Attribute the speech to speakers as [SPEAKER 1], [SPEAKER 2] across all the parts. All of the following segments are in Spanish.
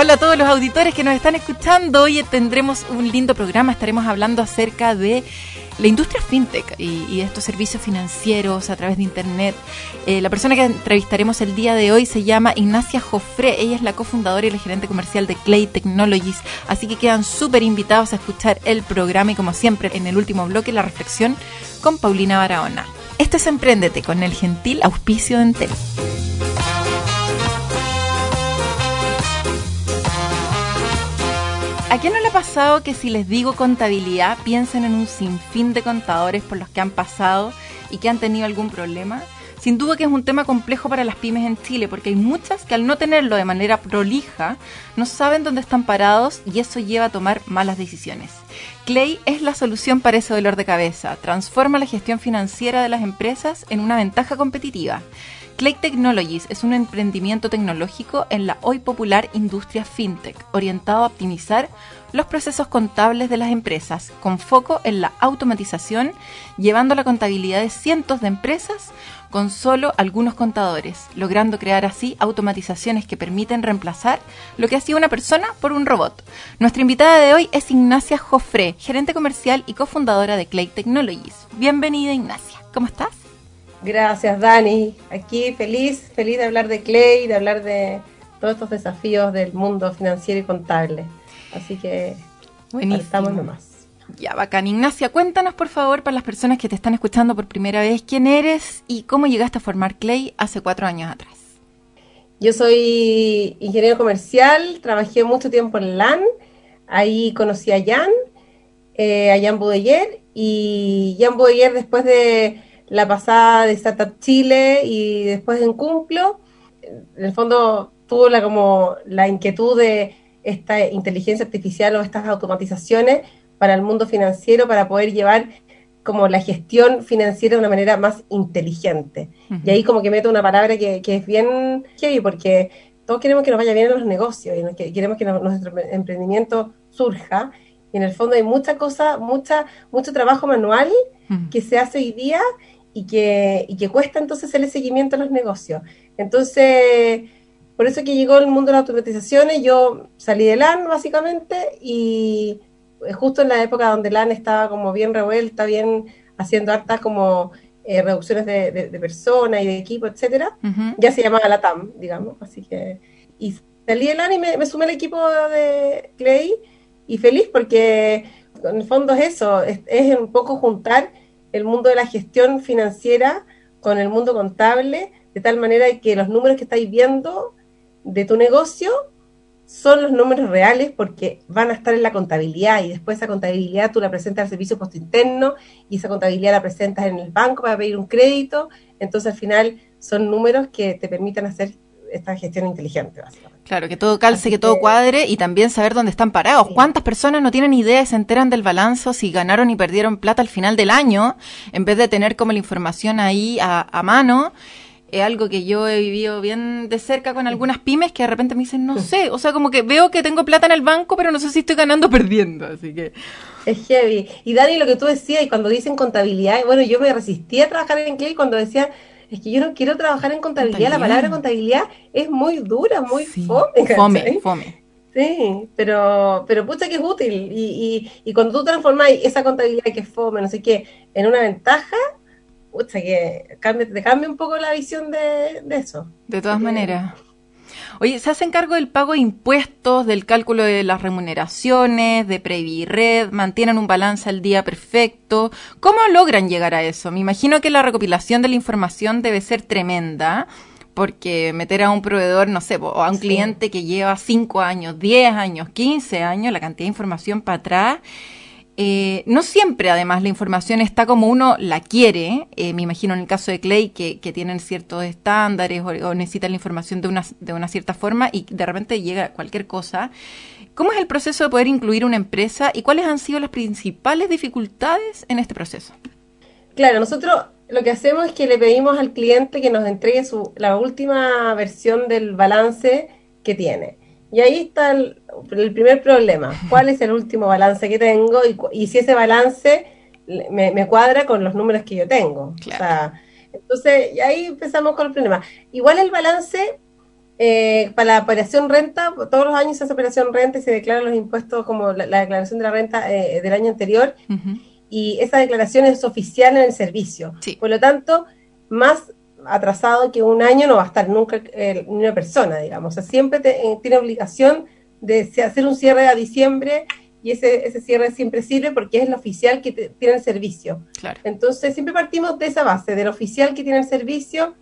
[SPEAKER 1] Hola a todos los auditores que nos están escuchando. Hoy tendremos un lindo programa. Estaremos hablando acerca de la industria fintech y, estos servicios financieros a través de Internet. Eh, la persona que entrevistaremos el día de hoy se llama Ignacia Jofré. Ella es la cofundadora y la gerente comercial de Clay Technologies. Así que quedan súper invitados a escuchar el programa y como siempre en el último bloque la reflexión con Paulina Barahona. Esto es Emprendete con el gentil auspicio de Entel. ¿A quién no le ha pasado que si les digo contabilidad piensen en un sinfín de contadores por los que han pasado y que han tenido algún problema? Sin duda que es un tema complejo para las pymes en Chile porque hay muchas que al no tenerlo de manera prolija no saben dónde están parados y eso lleva a tomar malas decisiones. Clay es la solución para ese dolor de cabeza. Transforma la gestión financiera de las empresas en una ventaja competitiva. Clay Technologies es un emprendimiento tecnológico en la hoy popular industria fintech, orientado a optimizar los procesos contables de las empresas, con foco en la automatización, llevando la contabilidad de cientos de empresas con solo algunos contadores, logrando crear así automatizaciones que permiten reemplazar lo que hacía una persona por un robot. Nuestra invitada de hoy es Ignacia Joffre, gerente comercial y cofundadora de Clay Technologies. Bienvenida Ignacia, ¿cómo estás?
[SPEAKER 2] Gracias, Dani. Aquí feliz, feliz de hablar de Clay, de hablar de todos estos desafíos del mundo financiero y contable. Así que estamos nomás.
[SPEAKER 1] Ya, bacán. Ignacia, cuéntanos por favor para las personas que te están escuchando por primera vez quién eres y cómo llegaste a formar Clay hace cuatro años atrás.
[SPEAKER 2] Yo soy ingeniero comercial, trabajé mucho tiempo en LAN, ahí conocí a Jan, eh, a Jan Budeyer, y Jan Budeyer después de la pasada de Startup Chile y después en Cumplo, en el fondo tuvo la, como la inquietud de esta inteligencia artificial o estas automatizaciones para el mundo financiero para poder llevar como la gestión financiera de una manera más inteligente. Y ahí como que meto una palabra que, es bien heavy porque todos queremos que nos vaya bien en los negocios y queremos que nuestro emprendimiento surja. Y en el fondo hay mucha cosa, mucha, mucho trabajo manual que se hace hoy día y que, y que cuesta entonces hacerle seguimiento a los negocios. Entonces, por eso que llegó el mundo de las automatizaciones, yo salí de LAN básicamente y justo en la época donde LAN estaba como bien revuelta, bien haciendo hartas como eh, reducciones de, personas y de equipo, etcétera, ya se llamaba la TAM, digamos, así que y salí de LAN y me, sumé al equipo de Clay y feliz porque en el fondo es eso, es, es un poco juntar el mundo de la gestión financiera con el mundo contable, de tal manera que los números que estáis viendo de tu negocio son los números reales porque van a estar en la contabilidad y después esa contabilidad tú la presentas al servicio post interno y esa contabilidad la presentas en el banco para pedir un crédito, entonces al final son números que te permiten hacer esta gestión inteligente, básicamente.
[SPEAKER 1] Claro, que todo calce, que, todo cuadre y también saber dónde están parados. ¿Cuántas personas no tienen idea y se enteran del balance si ganaron y perdieron plata al final del año en vez de tener como la información ahí a, mano? Es algo que yo he vivido bien de cerca con algunas pymes que de repente me dicen, no sé, o sea, como que veo que tengo plata en el banco, pero no sé si estoy ganando o perdiendo, así que...
[SPEAKER 2] Es heavy. Y Dani, lo que tú decías, y cuando dicen contabilidad, bueno, yo me resistí a trabajar en Clay cuando decía es que yo no quiero trabajar en contabilidad, la palabra contabilidad es muy dura, muy fome.
[SPEAKER 1] Fome, fome.
[SPEAKER 2] Sí, pero, pero pucha que es útil. Y, y, cuando tú transformas esa contabilidad que es fome, no sé qué, en una ventaja, pucha que cambia, te cambia un poco la visión de, de eso.
[SPEAKER 1] De todas maneras. Oye, ¿se hacen cargo del pago de impuestos, del cálculo de las remuneraciones, de Previred, mantienen un balance al día perfecto? ¿Cómo logran llegar a eso? Me imagino que la recopilación de la información debe ser tremenda, porque meter a un proveedor, no sé, o a un cliente que lleva 5 años, 10 años, 15 años, la cantidad de información para atrás, Eh, no siempre, además, la información está como uno la quiere. Eh, me imagino en el caso de Clay que, tienen ciertos estándares o, necesitan la información de una, de una cierta forma y de repente llega cualquier cosa. ¿Cómo es el proceso de poder incluir una empresa y cuáles han sido las principales dificultades en este proceso?
[SPEAKER 2] Claro, nosotros lo que hacemos es que le pedimos al cliente que nos entregue la última versión del balance que tiene. Y ahí está el, primer problema. ¿Cuál es el último balance que tengo? Y, si ese balance me, cuadra con los números que yo tengo. entonces, y ahí empezamos con el problema. Igual el balance, eh, para la operación renta, todos los años se hace operación renta y se declaran los impuestos como la, declaración de la renta eh, del año anterior. Y esa declaración es oficial en el servicio. Por lo tanto, más atrasado que un año no va a estar nunca eh, una persona, digamos. O sea, siempre eh, tiene obligación de hacer un cierre a diciembre y ese, ese cierre siempre sirve porque es el oficial que tiene el servicio. Entonces, siempre partimos de esa base, del oficial que tiene el servicio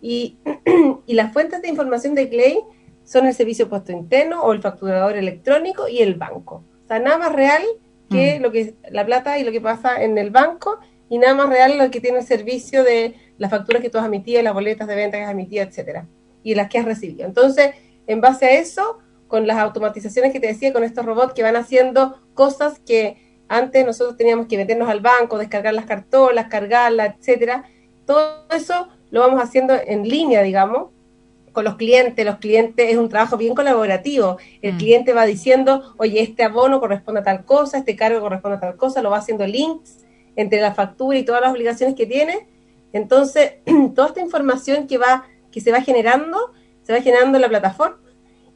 [SPEAKER 2] y, y las fuentes de información de Clay son el servicio puesto interno o el facturador electrónico y el banco. O sea, nada más real que mm. lo que la plata y lo que pasa en el banco y nada más real lo que tiene el servicio de las facturas que tú has emitido, las boletas de venta que has emitido, etcétera, y las que has recibido. Entonces, en base a eso, con las automatizaciones que te decía, con estos robots que van haciendo cosas que antes nosotros teníamos que meternos al banco, descargar las cartolas, cargarlas, etcétera, todo eso lo vamos haciendo en línea, digamos, con los clientes. Los clientes es un trabajo bien colaborativo. El mm. cliente va diciendo, oye, este abono corresponde a tal cosa, este cargo corresponde a tal cosa, lo va haciendo links entre la factura y todas las obligaciones que tiene entonces, toda esta información que va, que se va generando, se va generando en la plataforma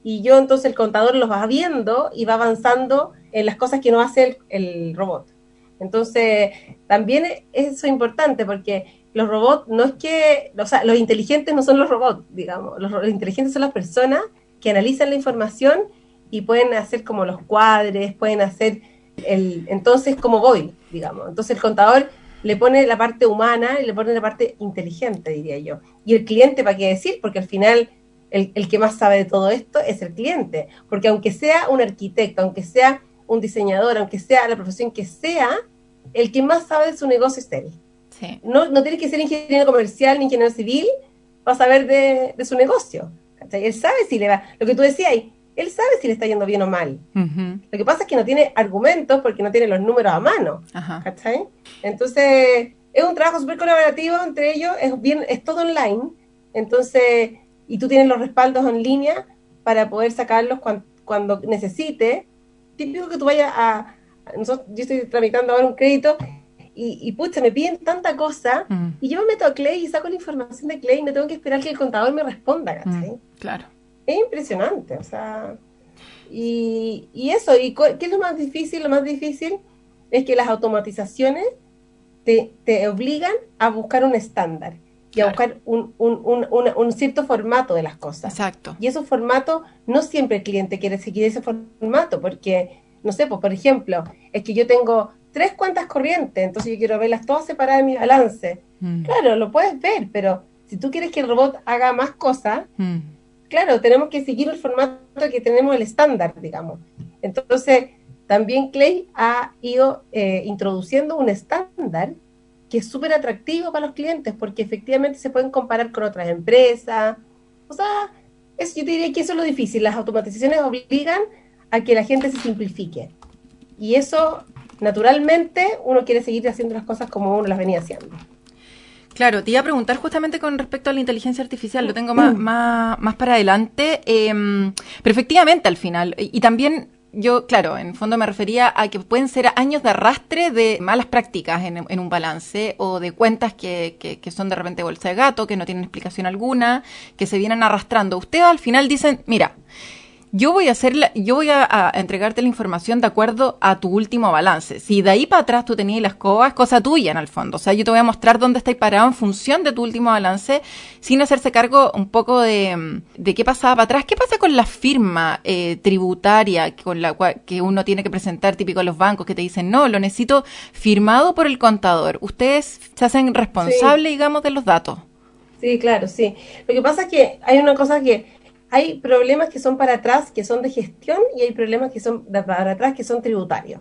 [SPEAKER 2] y yo entonces el contador los va viendo y va avanzando en las cosas que no hace el, robot. Entonces, también eso es importante porque los robots no es que, o sea, los inteligentes no son los robots, digamos, los, inteligentes son las personas que analizan la información y pueden hacer como los cuadres, pueden hacer el, entonces como voy, digamos. Entonces el contador le pone la parte humana y le pone la parte inteligente, diría yo. Y el cliente, ¿para qué decir? Porque al final el, que más sabe de todo esto es el cliente. Porque aunque sea un arquitecto, aunque sea un diseñador, aunque sea la profesión que sea, el que más sabe de su negocio es él. No, no tiene que ser ingeniero comercial ni ingeniero civil para saber de, de su negocio. Él sabe si le va. Lo que tú decías, él sabe si le está yendo bien o mal. Lo que pasa es que no tiene argumentos porque no tiene los números a mano. ¿Cachai? Entonces, es un trabajo súper colaborativo entre ellos, es, bien, es todo online. Entonces, y tú tienes los respaldos en línea para poder sacarlos cuando, necesite. Típico que tú vayas a. yo estoy tramitando ahora un crédito y, y pucha, me piden tanta cosa y yo me meto a Clay y saco la información de Clay y no tengo que esperar que el contador me responda, ¿cachai?
[SPEAKER 1] claro
[SPEAKER 2] es impresionante, o sea, y, y eso, ¿y qué es lo más difícil? Lo más difícil es que las automatizaciones te, te obligan a buscar un estándar y a buscar un, un, un, un, cierto formato de las cosas.
[SPEAKER 1] Exacto.
[SPEAKER 2] Y esos formatos, no siempre el cliente quiere seguir ese formato, porque, no sé, pues por ejemplo, es que yo tengo tres cuentas corrientes, entonces yo quiero verlas todas separadas en mi balance. Mm. Claro, lo puedes ver, pero si tú quieres que el robot haga más cosas, mm claro, tenemos que seguir el formato que tenemos el estándar, digamos. Entonces, también Clay ha ido eh, introduciendo un estándar que es súper atractivo para los clientes porque efectivamente se pueden comparar con otras empresas. O sea, es, yo diría que eso es lo difícil. Las automatizaciones obligan a que la gente se simplifique. Y eso, naturalmente, uno quiere seguir haciendo las cosas como uno las venía haciendo.
[SPEAKER 1] Claro, te iba a preguntar justamente con respecto a la inteligencia artificial, lo tengo más, mm. más, más para adelante, eh, pero efectivamente al final, y, también yo, claro, en fondo me refería a que pueden ser años de arrastre de malas prácticas en, en un balance o de cuentas que, que, que, son de repente bolsa de gato, que no tienen explicación alguna, que se vienen arrastrando. Ustedes al final dicen, mira, yo voy a hacer yo voy a, entregarte la información de acuerdo a tu último balance. Si de ahí para atrás tú tenías las cobas, cosa tuya en el fondo. O sea, yo te voy a mostrar dónde estáis parado en función de tu último balance, sin hacerse cargo un poco de, de qué pasaba para atrás. ¿Qué pasa con la firma eh, tributaria con la que uno tiene que presentar, típico a los bancos, que te dicen, no, lo necesito firmado por el contador? Ustedes se hacen responsables, digamos, de los datos.
[SPEAKER 2] Sí, claro, sí. Lo que pasa es que hay una cosa que hay problemas que son para atrás, que son de gestión, y hay problemas que son para atrás, que son tributarios.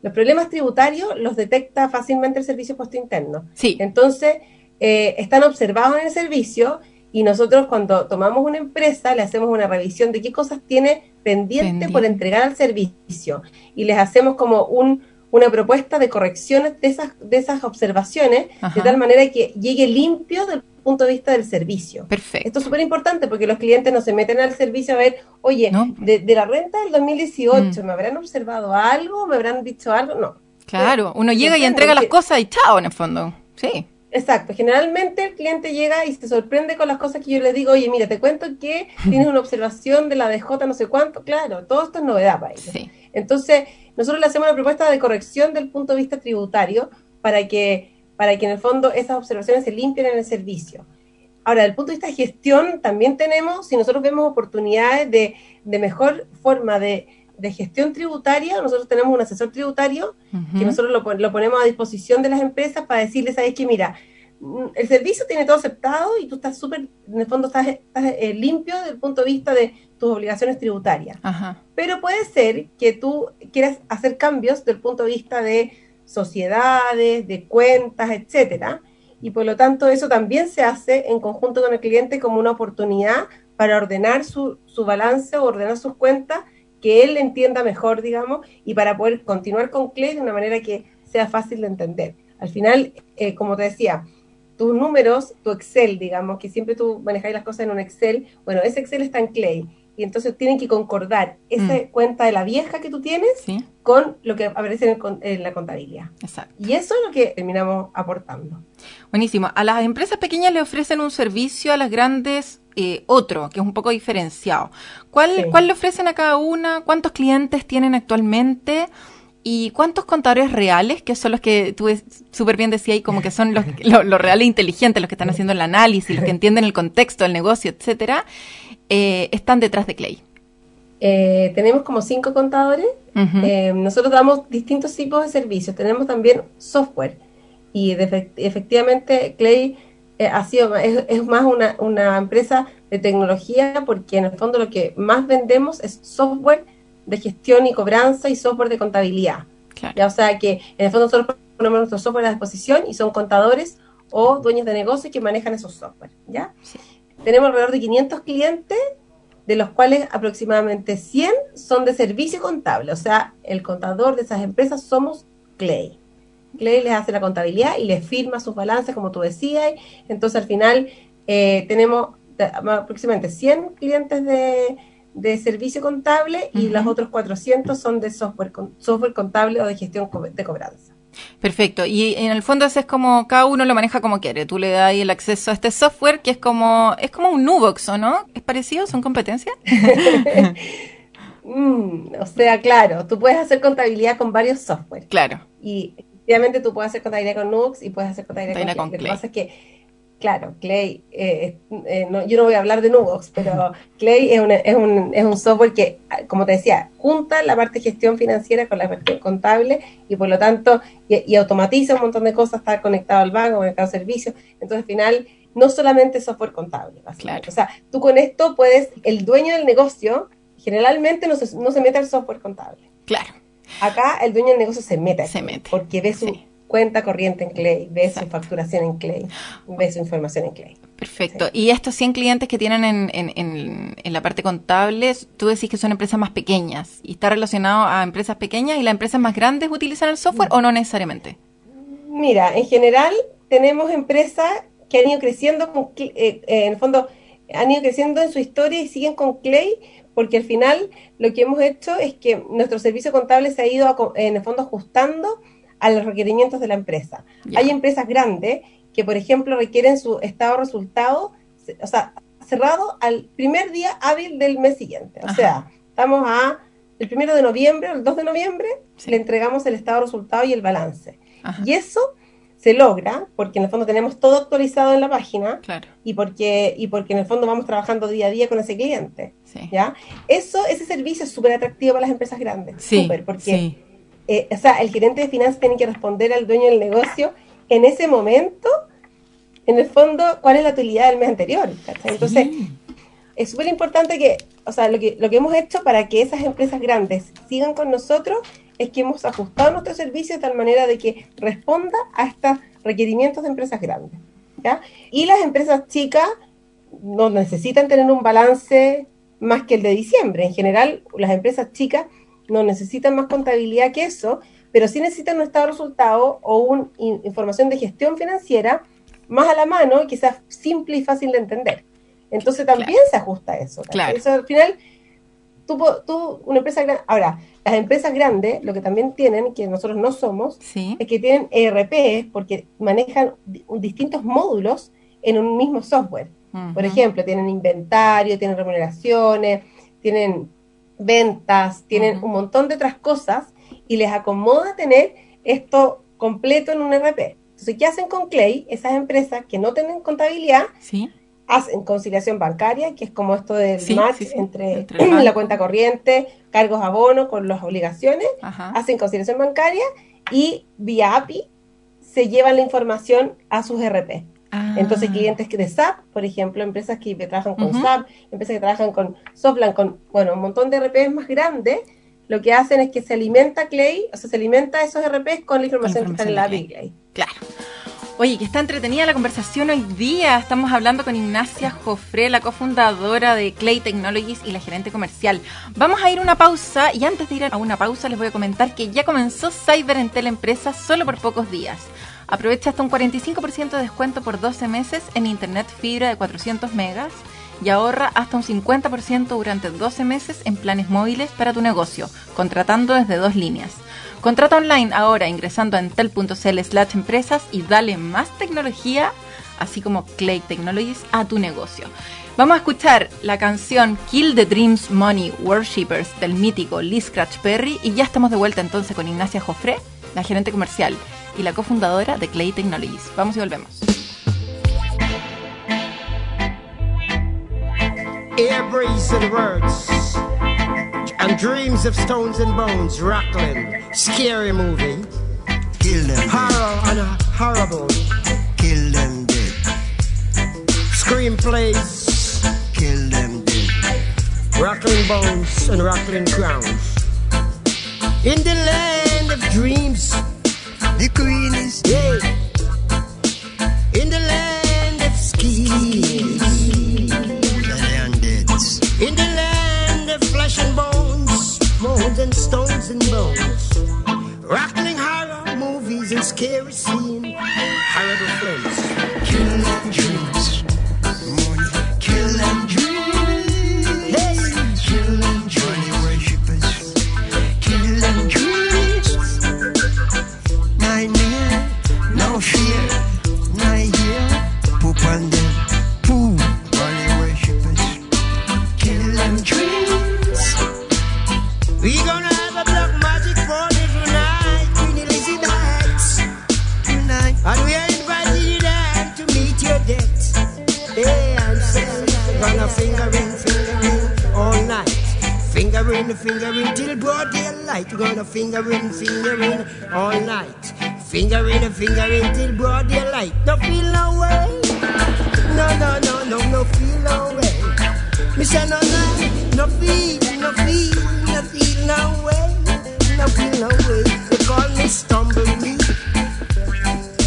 [SPEAKER 2] los problemas tributarios los detecta fácilmente el servicio puesto interno.
[SPEAKER 1] Sí.
[SPEAKER 2] Entonces, eh, están observados en el servicio y nosotros cuando tomamos una empresa le hacemos una revisión de qué cosas tiene pendiente, por entregar al servicio y les hacemos como un, una propuesta de correcciones de esas, de esas observaciones de tal manera que llegue limpio del punto de vista del servicio.
[SPEAKER 1] Perfecto.
[SPEAKER 2] Esto es súper importante porque los clientes no se meten al servicio a ver, oye, de, la renta del 2018, mm. ¿me habrán observado algo? ¿Me habrán dicho algo? No.
[SPEAKER 1] Claro, uno llega y entrega las cosas y chao, en el fondo. Sí.
[SPEAKER 2] Exacto, generalmente el cliente llega y se sorprende con las cosas que yo le digo, oye, mira, te cuento que tienes una observación de la DJ no sé cuánto, claro, todo esto es novedad para ellos. Entonces, nosotros le hacemos una propuesta de corrección del punto de vista tributario para que, para que en el fondo esas observaciones se limpien en el servicio. Ahora, desde el punto de vista de gestión, también tenemos, si nosotros vemos oportunidades de, de mejor forma de, de gestión tributaria, nosotros tenemos un asesor tributario que nosotros lo, lo, ponemos a disposición de las empresas para decirles, sabes que mira, el servicio tiene todo aceptado y tú estás súper, en el fondo estás, eh, limpio desde el punto de vista de tus obligaciones tributarias. Pero puede ser que tú quieras hacer cambios desde el punto de vista de sociedades, de cuentas, etcétera, y por lo tanto eso también se hace en conjunto con el cliente como una oportunidad para ordenar su, su balance o ordenar sus cuentas que él entienda mejor, digamos, y para poder continuar con Clay de una manera que sea fácil de entender. Al final, eh, como te decía, tus números, tu Excel, digamos, que siempre tú manejáis las cosas en un Excel, bueno, ese Excel está en Clay. Y entonces tienen que concordar esa mm. cuenta de la vieja que tú tienes con lo que aparece en, la contabilidad.
[SPEAKER 1] Exacto.
[SPEAKER 2] Y eso es lo que terminamos aportando.
[SPEAKER 1] Buenísimo. A las empresas pequeñas le ofrecen un servicio, a las grandes eh, otro, que es un poco diferenciado. ¿Cuál, ¿Cuál le ofrecen a cada una? ¿Cuántos clientes tienen actualmente? ¿Y cuántos contadores reales, que son los que tú súper bien decías ahí, como que son los, los, reales inteligentes, los que están haciendo el análisis, los que entienden el contexto del negocio, etcétera, eh, están detrás de Clay?
[SPEAKER 2] Eh, tenemos como cinco contadores. nosotros damos distintos tipos de servicios. Tenemos también software. Y efectivamente, Clay eh, ha sido, es, más una, una, empresa de tecnología porque en el fondo lo que más vendemos es software de gestión y cobranza y software de contabilidad. ¿ya? O sea que en el fondo nosotros ponemos nuestro software a disposición y son contadores o dueños de negocios que manejan esos software. ¿ya? Tenemos alrededor de 500 clientes, de los cuales aproximadamente 100 son de servicio contable. O sea, el contador de esas empresas somos Clay. Clay les hace la contabilidad y les firma sus balances, como tú decías. Entonces, al final, eh, tenemos aproximadamente 100 clientes de, servicio contable y los otros 400 son de software, software contable o de gestión de cobranza.
[SPEAKER 1] Perfecto. Y en el fondo es como cada uno lo maneja como quiere. Tú le das el acceso a este software que es como es como un Nubox, ¿o no? ¿Es parecido? ¿Son competencias?
[SPEAKER 2] Mm, o sea, claro, tú puedes hacer contabilidad con varios software.
[SPEAKER 1] Claro.
[SPEAKER 2] Y Obviamente tú puedes hacer contabilidad con Nux y puedes hacer contabilidad con, Clay. Lo que pasa es que, claro, Clay, eh, eh, yo no voy a hablar de Nux, pero Clay es un, es, un, es un software que, como te decía, junta la parte de gestión financiera con la parte contable y por lo tanto, y, automatiza un montón de cosas, está conectado al banco, conectado al servicio. Entonces, al final, no solamente software contable. Claro. O sea, tú con esto puedes, el dueño del negocio, generalmente no se, no se mete al software contable.
[SPEAKER 1] Claro.
[SPEAKER 2] Acá el dueño del negocio se mete.
[SPEAKER 1] Se mete.
[SPEAKER 2] Porque ve su cuenta corriente en Clay, ve su facturación en Clay, ve su información en Clay.
[SPEAKER 1] Perfecto. Y estos 100 clientes que tienen en, en, en, la parte contable, tú decís que son empresas más pequeñas y está relacionado a empresas pequeñas y las empresas más grandes utilizan el software o no necesariamente?
[SPEAKER 2] Mira, en general tenemos empresas que han ido creciendo, con, eh, eh, en el fondo han ido creciendo en su historia y siguen con Clay porque al final lo que hemos hecho es que nuestro servicio contable se ha ido en el fondo ajustando a los requerimientos de la empresa. Hay empresas grandes que, por ejemplo, requieren su estado de resultado, o sea, cerrado al primer día hábil del mes siguiente. O sea, estamos a el primero de noviembre, el 2 de noviembre, le entregamos el estado de resultado y el balance. Y eso se logra porque en el fondo tenemos todo actualizado en la página y porque y porque en el fondo vamos trabajando día a día con ese cliente ya eso ese servicio es súper atractivo para las empresas grandes súper porque eh, o sea el gerente de finanzas tiene que responder al dueño del negocio en ese momento en el fondo cuál es la utilidad del mes anterior entonces es súper importante que o sea lo que lo que hemos hecho para que esas empresas grandes sigan con nosotros es que hemos ajustado nuestro servicio de tal manera de que responda a estos requerimientos de empresas grandes. ¿ya? Y las empresas chicas no necesitan tener un balance más que el de diciembre. En general, las empresas chicas no necesitan más contabilidad que eso, pero sí necesitan un estado de resultado o una información de gestión financiera más a la mano y que sea simple y fácil de entender. Entonces también se ajusta eso.
[SPEAKER 1] Claro.
[SPEAKER 2] Eso al final, tú, tú, una empresa grande, ahora, las empresas grandes, lo que también tienen, que nosotros no somos,
[SPEAKER 1] Sí.
[SPEAKER 2] es que tienen ERP porque manejan di- distintos módulos en un mismo software. Por ejemplo, tienen inventario, tienen remuneraciones, tienen ventas, tienen un montón de otras cosas y les acomoda tener esto completo en un RP. Entonces, ¿qué hacen con Clay? Esas empresas que no tienen contabilidad
[SPEAKER 1] Sí.
[SPEAKER 2] hacen conciliación bancaria, que es como esto del
[SPEAKER 1] Sí,
[SPEAKER 2] match
[SPEAKER 1] sí,
[SPEAKER 2] entre, la cuenta corriente, cargos abono con las obligaciones,
[SPEAKER 1] Ajá.
[SPEAKER 2] hacen conciliación bancaria y vía API se llevan la información a sus RP.
[SPEAKER 1] Ah.
[SPEAKER 2] Entonces, clientes que de SAP, por ejemplo, empresas que trabajan con
[SPEAKER 1] Ujú.
[SPEAKER 2] SAP, empresas que trabajan con Softland, con, bueno, un montón de RPs más grandes, lo que hacen es que se alimenta Clay, o sea, se alimenta esos RPs con la información, que está en la
[SPEAKER 1] de
[SPEAKER 2] Clay.
[SPEAKER 1] Claro. Oye, que está entretenida la conversación hoy día. Estamos hablando con Ignacia Jofré, la cofundadora de Clay Technologies y la gerente comercial. Vamos a ir a una pausa y antes de ir a una pausa les voy a comentar que ya comenzó Cyber en Teleempresas solo por pocos días. Aprovecha hasta un 45% de descuento por 12 meses en internet fibra de 400 megas y ahorra hasta un 50% durante 12 meses en planes móviles para tu negocio, contratando desde dos líneas. Contrata online ahora ingresando a entel.cl slash empresas y dale más tecnología, así como Clay Technologies, a tu negocio. Vamos a escuchar la canción Kill the Dreams Money Worshippers del mítico Lee Scratch Perry y ya estamos de vuelta entonces con Ignacia Jofré, la gerente comercial y la cofundadora de Clay Technologies. Vamos y volvemos.
[SPEAKER 3] Air breeze and words and dreams of stones and bones rattling. Scary movie.
[SPEAKER 4] Kill them,
[SPEAKER 3] Horror and horrible.
[SPEAKER 4] kill them dead,
[SPEAKER 3] Screenplays.
[SPEAKER 4] kill them dead.
[SPEAKER 3] Rattling bones and rattling crowns. In the land of dreams.
[SPEAKER 4] The queen is
[SPEAKER 3] Yeah. In the land of
[SPEAKER 4] dead dead.
[SPEAKER 3] In the land of flesh and bones, bones and stones and bones. Rattling horror movies and scary scenes. Gonna finger in, finger all night. Finger in, finger in till broad daylight. Gonna finger in, finger in all night. Finger in, finger in till broad daylight. No feel no way. No, no, no, no, no feel no way. Me say no, no, no feel, no feel, no feel no way. No feel no way. They call me stumbleweed.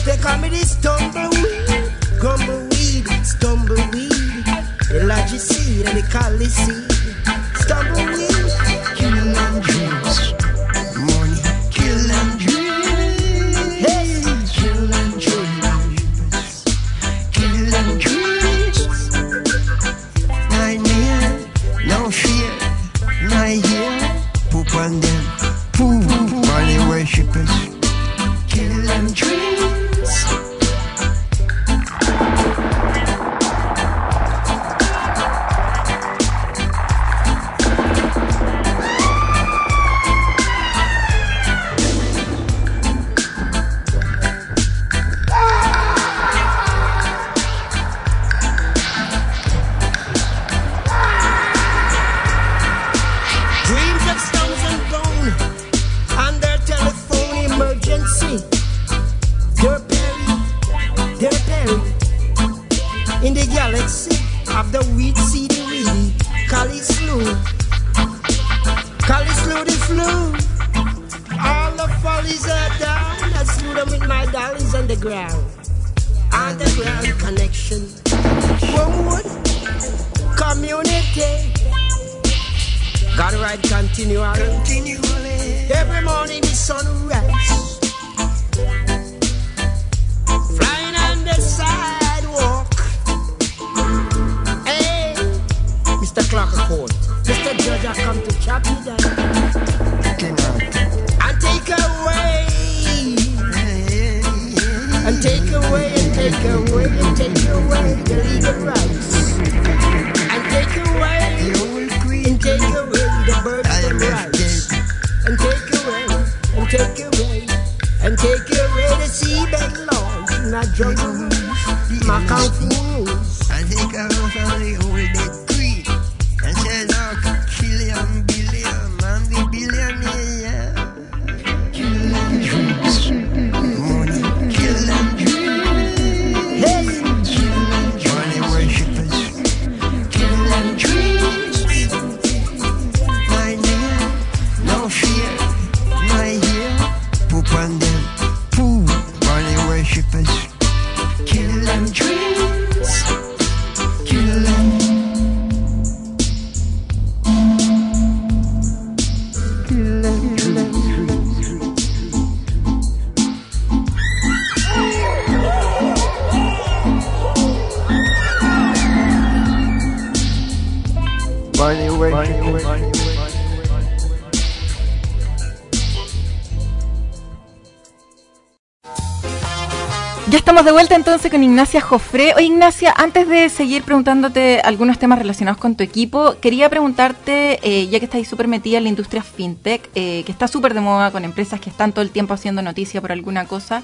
[SPEAKER 3] They call me this tumbleweed, seed and they call this seed stumbleweed.
[SPEAKER 4] kill them dreams.
[SPEAKER 3] My dollies on the ground. Underground connection. Wood community. Gotta ride continually.
[SPEAKER 4] Continually.
[SPEAKER 3] Every morning the sun rise. Flying on the sidewalk. Hey, Mr. Clark Court. Mr. Judge, I come to chop you down and take away. And take away and take away and take away the legal rights. And take away and take away the and rights. And take away and take away and take away the seabed laws, not rules, my kung rules.
[SPEAKER 4] I think I the old Kill
[SPEAKER 1] estamos de vuelta entonces con Ignacia Jofré. Oye, Ignacia, antes de seguir preguntándote algunos temas relacionados con tu equipo, quería preguntarte, eh, ya que estáis súper metida en la industria fintech, eh, que está súper de moda con empresas que están todo el tiempo haciendo noticia por alguna cosa.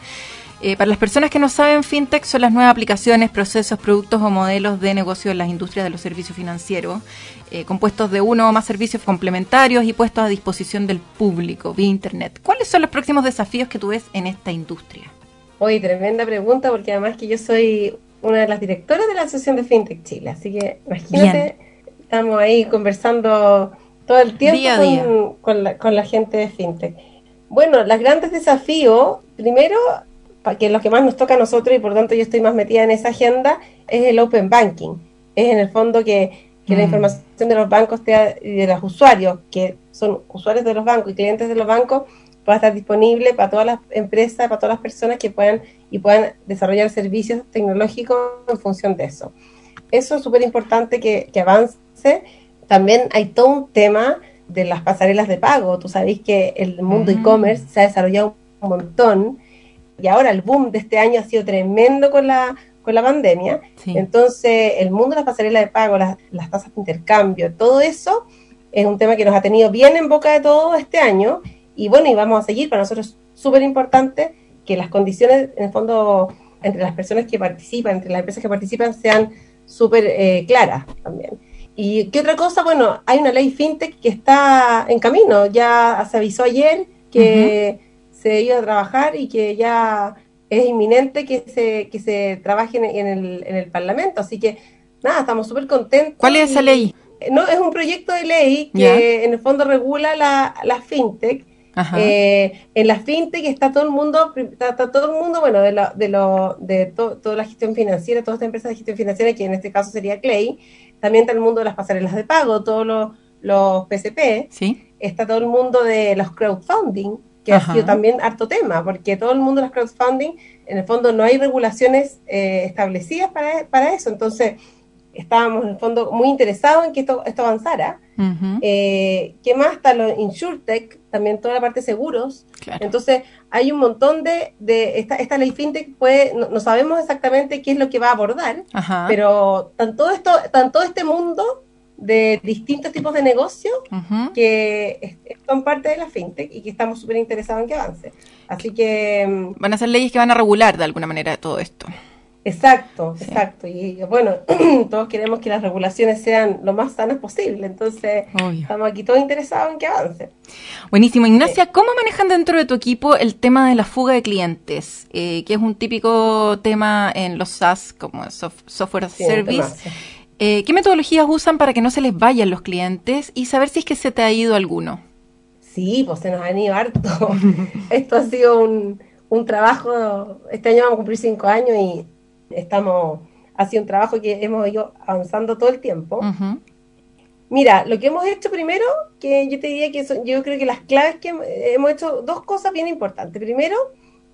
[SPEAKER 1] eh, para las personas que no saben, fintech son las nuevas aplicaciones, procesos, productos o modelos de negocio en las industrias de los servicios financieros, compuestos de uno o más servicios complementarios y puestos a disposición del público vía Internet. ¿Cuáles son los próximos desafíos que tú ves en esta industria?
[SPEAKER 2] Oye, tremenda pregunta, porque además que yo soy una de las directoras de la Asociación de FinTech Chile, así que imagínate, estamos ahí conversando todo el tiempo
[SPEAKER 1] Día
[SPEAKER 2] con,
[SPEAKER 1] día.
[SPEAKER 2] con la, con la gente de FinTech. Bueno, los grandes desafíos, primero, que los que más nos toca a nosotros y por tanto yo estoy más metida en esa agenda, es el Open Banking. Es en el fondo que, que la
[SPEAKER 1] Mm.
[SPEAKER 2] información de los bancos y de los usuarios, que son usuarios de los bancos y clientes de los bancos, pueda estar disponible para todas las empresas, para todas las personas que puedan y puedan desarrollar servicios tecnológicos en función de eso. Eso es súper importante que, que avance. También hay todo un tema de las pasarelas de pago. Tú sabéis que el mundo
[SPEAKER 1] Mm.
[SPEAKER 2] e-commerce se ha desarrollado un montón y ahora el boom de este año ha sido tremendo con la, con la pandemia.
[SPEAKER 1] Sí.
[SPEAKER 2] Entonces, el mundo de las pasarelas de pago, las, las tasas de intercambio, todo eso es un tema que nos ha tenido bien en boca de todo este año. Y bueno, y vamos a seguir. Para nosotros es súper importante que las condiciones, en el fondo, entre las personas que participan, entre las empresas que participan, sean súper eh, claras también. ¿Y qué otra cosa? Bueno, hay una ley fintech que está en camino. Ya se avisó ayer que se iba a trabajar y que ya es inminente que se, que se trabaje en, en el, en el Parlamento. Así que, nada, estamos súper contentos.
[SPEAKER 1] ¿Cuál es esa ley?
[SPEAKER 2] No, es un proyecto de ley que en el fondo regula la, la fintech. Eh, en la fintech está todo el mundo, está, está todo el mundo, bueno, de, la, de, lo, de to- toda la gestión financiera, todas estas empresas de gestión financiera, que en este caso sería Clay, también está el mundo de las pasarelas de pago, todos los, los PCP,
[SPEAKER 1] ¿Sí?
[SPEAKER 2] está todo el mundo de los crowdfunding, que
[SPEAKER 1] Ajá.
[SPEAKER 2] ha sido también harto tema, porque todo el mundo de los crowdfunding, en el fondo no hay regulaciones eh, establecidas para, para eso, entonces estábamos en el fondo muy interesados en que esto, esto avanzara. Eh, ¿Qué más? Está los InsurTech, también toda la parte de seguros.
[SPEAKER 1] Claro.
[SPEAKER 2] Entonces, hay un montón de, de esta, esta ley fintech, puede, no, no sabemos exactamente qué es lo que va a abordar,
[SPEAKER 1] Ajá.
[SPEAKER 2] pero tanto esto, tanto este mundo de distintos tipos de negocios que son parte de la fintech y que estamos súper interesados en que avance. Así que, mm,
[SPEAKER 1] Van a ser leyes que van a regular de alguna manera todo esto.
[SPEAKER 2] Exacto,
[SPEAKER 1] Sí.
[SPEAKER 2] exacto. Y bueno, todos queremos que las regulaciones sean lo más sanas posible, entonces
[SPEAKER 1] Obvio.
[SPEAKER 2] estamos aquí todos interesados en que avance.
[SPEAKER 1] Buenísimo. Ignacia, ¿cómo manejan dentro de tu equipo el tema de la fuga de clientes? Eh, que es un típico tema en los SaaS, como sof- Software as
[SPEAKER 2] Sí,
[SPEAKER 1] Service. Eh, ¿Qué metodologías usan para que no se les vayan los clientes y saber si es que se te ha ido alguno?
[SPEAKER 2] Sí, pues se nos han ido harto. Esto ha sido un, un trabajo, este año vamos a cumplir cinco años y estamos, ha sido un trabajo que hemos ido avanzando todo el tiempo. Mira, lo que hemos hecho primero, que yo te diría que son- yo creo que las claves que hem- hemos hecho, dos cosas bien importantes. Primero,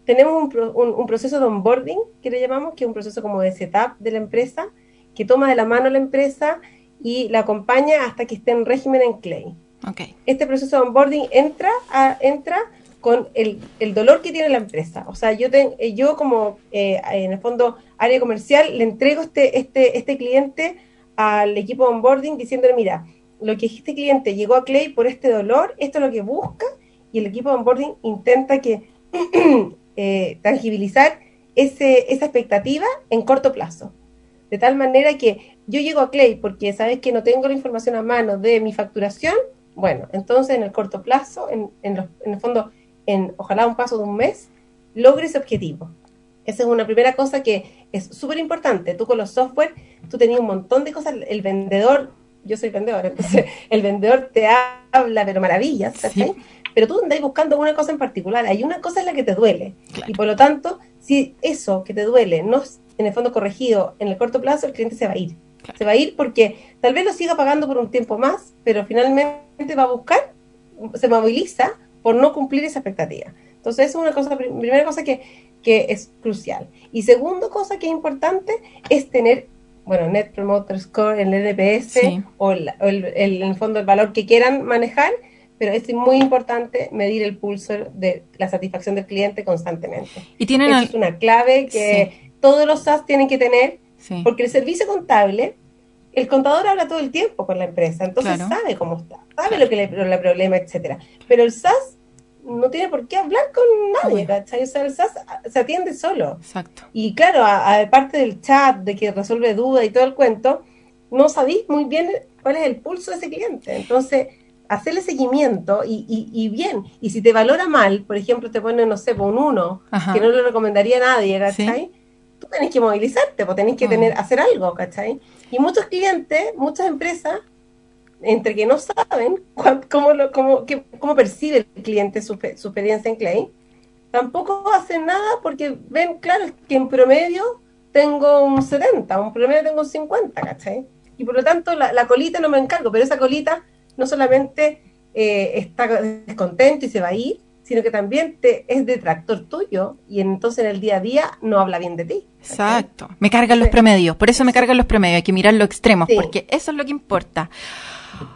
[SPEAKER 2] tenemos un, pro- un- un proceso de onboarding, que le llamamos, que es un proceso como de setup de la empresa, que toma de la mano a la empresa y la acompaña hasta que esté en régimen en Clay.
[SPEAKER 1] Ok.
[SPEAKER 2] Este proceso de onboarding entra, a- entra con el, el dolor que tiene la empresa. O sea, yo, ten- eh, yo como, eh, en el fondo, área comercial, le entrego este, este, este cliente al equipo de onboarding diciéndole, mira, lo que este cliente llegó a Clay por este dolor, esto es lo que busca, y el equipo de onboarding intenta que eh, tangibilizar ese, esa expectativa en corto plazo. De tal manera que yo llego a Clay porque sabes que no tengo la información a mano de mi facturación, bueno, entonces en el corto plazo, en, en, los- en el fondo, en ojalá un paso de un mes, logre ese objetivo. Esa es una primera cosa que es súper importante. Tú con los software, tú tenías un montón de cosas. El vendedor, yo soy vendedor, entonces el vendedor te habla, pero maravillas.
[SPEAKER 1] Sí.
[SPEAKER 2] Pero tú andas buscando una cosa en particular. Hay una cosa en la que te duele.
[SPEAKER 1] Claro.
[SPEAKER 2] Y por lo tanto, si eso que te duele no es en el fondo corregido en el corto plazo, el cliente se va a ir.
[SPEAKER 1] Claro.
[SPEAKER 2] Se va a ir porque tal vez lo siga pagando por un tiempo más, pero finalmente va a buscar, se moviliza por no cumplir esa expectativa. Entonces, eso es una cosa, prim- primera cosa que, que es crucial. Y segundo cosa que es importante es tener, bueno, Net Promoter Score, el NPS
[SPEAKER 1] Sí.
[SPEAKER 2] o, el, o el- el- en el fondo el valor que quieran manejar, pero es muy importante medir el pulso de la satisfacción del cliente constantemente.
[SPEAKER 1] Y tienen
[SPEAKER 2] Esa
[SPEAKER 1] al-
[SPEAKER 2] es una clave que todos los SaaS tienen que tener,
[SPEAKER 1] sí.
[SPEAKER 2] porque el servicio contable, el contador habla todo el tiempo con la empresa, entonces
[SPEAKER 1] Claro.
[SPEAKER 2] sabe cómo está, sabe lo que le, le problema, etcétera. Pero el SaaS no tiene por qué hablar con nadie. ¿cachai? O sea, el SaaS se atiende solo.
[SPEAKER 1] Exacto.
[SPEAKER 2] Y claro, aparte del chat, de que resuelve dudas y todo el cuento, no sabéis muy bien cuál es el pulso de ese cliente. Entonces, hacerle seguimiento y, y, y bien. Y si te valora mal, por ejemplo, te pone, no sé, por un 1,
[SPEAKER 1] Ajá.
[SPEAKER 2] que no le recomendaría a nadie, ¿cachai?
[SPEAKER 1] Sí.
[SPEAKER 2] Tú tenés que movilizarte, pues tenés que
[SPEAKER 1] Ah.
[SPEAKER 2] tener, hacer algo, ¿cachai? Y muchos clientes, muchas empresas, entre que no saben cómo, cómo, percibe el cliente su, pe- su experiencia en Clay, tampoco hacen nada porque ven, claro, que en promedio tengo un 70, un promedio tengo un 50, ¿cachai? Y por lo tanto la, la colita no me encargo, pero esa colita no solamente eh, está descontento y se va a ir, sino que también te, es detractor tuyo y entonces en el día a día no habla bien de ti.
[SPEAKER 1] Exacto. Me cargan los
[SPEAKER 2] Sí.
[SPEAKER 1] promedios. Por eso me cargan los promedios. Hay que mirar los extremos,
[SPEAKER 2] Sí.
[SPEAKER 1] porque eso es lo que importa.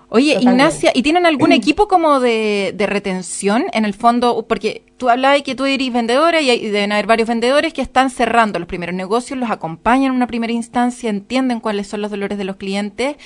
[SPEAKER 1] Oye,
[SPEAKER 2] Totalmente.
[SPEAKER 1] Ignacia, ¿y tienen algún equipo como de, de retención en el fondo? Porque tú hablabas que tú eres vendedora y, hay- y deben haber varios vendedores que están cerrando los primeros negocios, los acompañan en una primera instancia, entienden cuáles son los dolores de los clientes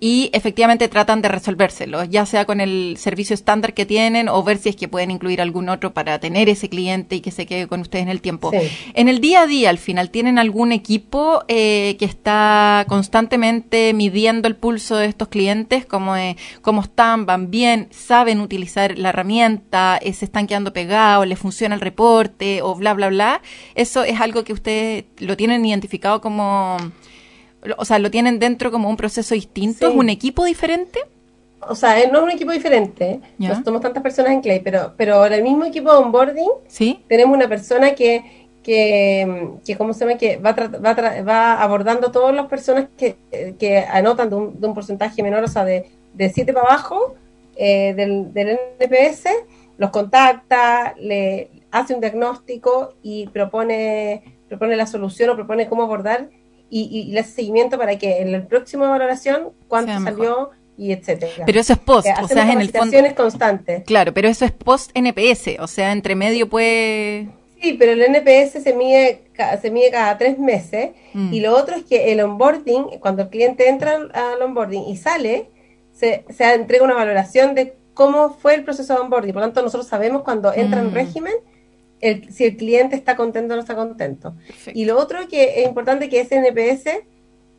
[SPEAKER 1] y efectivamente tratan de resolvérselos, ya sea con el servicio estándar que tienen o ver si es que pueden incluir algún otro para tener ese cliente y que se quede con ustedes en el tiempo.
[SPEAKER 2] Sí.
[SPEAKER 1] En el día a día, al final, ¿tienen algún equipo eh, que está constantemente midiendo el pulso de estos clientes? Como eh, cómo están, van bien, saben utilizar la herramienta, eh, se están quedando pegados, les funciona el reporte o bla, bla, bla. ¿Eso es algo que ustedes lo tienen identificado como, o sea, lo tienen dentro como un proceso distinto?
[SPEAKER 2] Sí.
[SPEAKER 1] ¿Es un equipo diferente?
[SPEAKER 2] O sea, no es un equipo diferente, no somos tantas personas en Clay, pero, pero el mismo equipo de onboarding
[SPEAKER 1] ¿Sí?
[SPEAKER 2] tenemos una persona que, que, que ¿cómo se llama? Que va, tra- va, tra- va abordando todas las personas que, que anotan de un, de un porcentaje menor, o sea, de, de 7 para abajo eh, del, del NPS, los contacta, le hace un diagnóstico y propone, propone la solución o propone cómo abordar y, y le hace seguimiento para que en la próxima valoración cuánto
[SPEAKER 1] Sea mejor.
[SPEAKER 2] salió y etcétera.
[SPEAKER 1] Pero eso es post, o sea, en el fondo...
[SPEAKER 2] constantes.
[SPEAKER 1] Claro, pero eso es post NPS, o sea, entre medio puede...
[SPEAKER 2] Sí, pero el NPS se mide, se mide cada tres meses
[SPEAKER 1] Mm.
[SPEAKER 2] y lo otro es que el onboarding, cuando el cliente entra al- al onboarding y sale, se, se entrega una valoración de cómo fue el proceso de onboarding. Por lo tanto, nosotros sabemos cuando entra
[SPEAKER 1] Mm.
[SPEAKER 2] en régimen el- si el cliente está contento o no está contento.
[SPEAKER 1] Perfecto.
[SPEAKER 2] Y lo otro que es importante que ese NPS,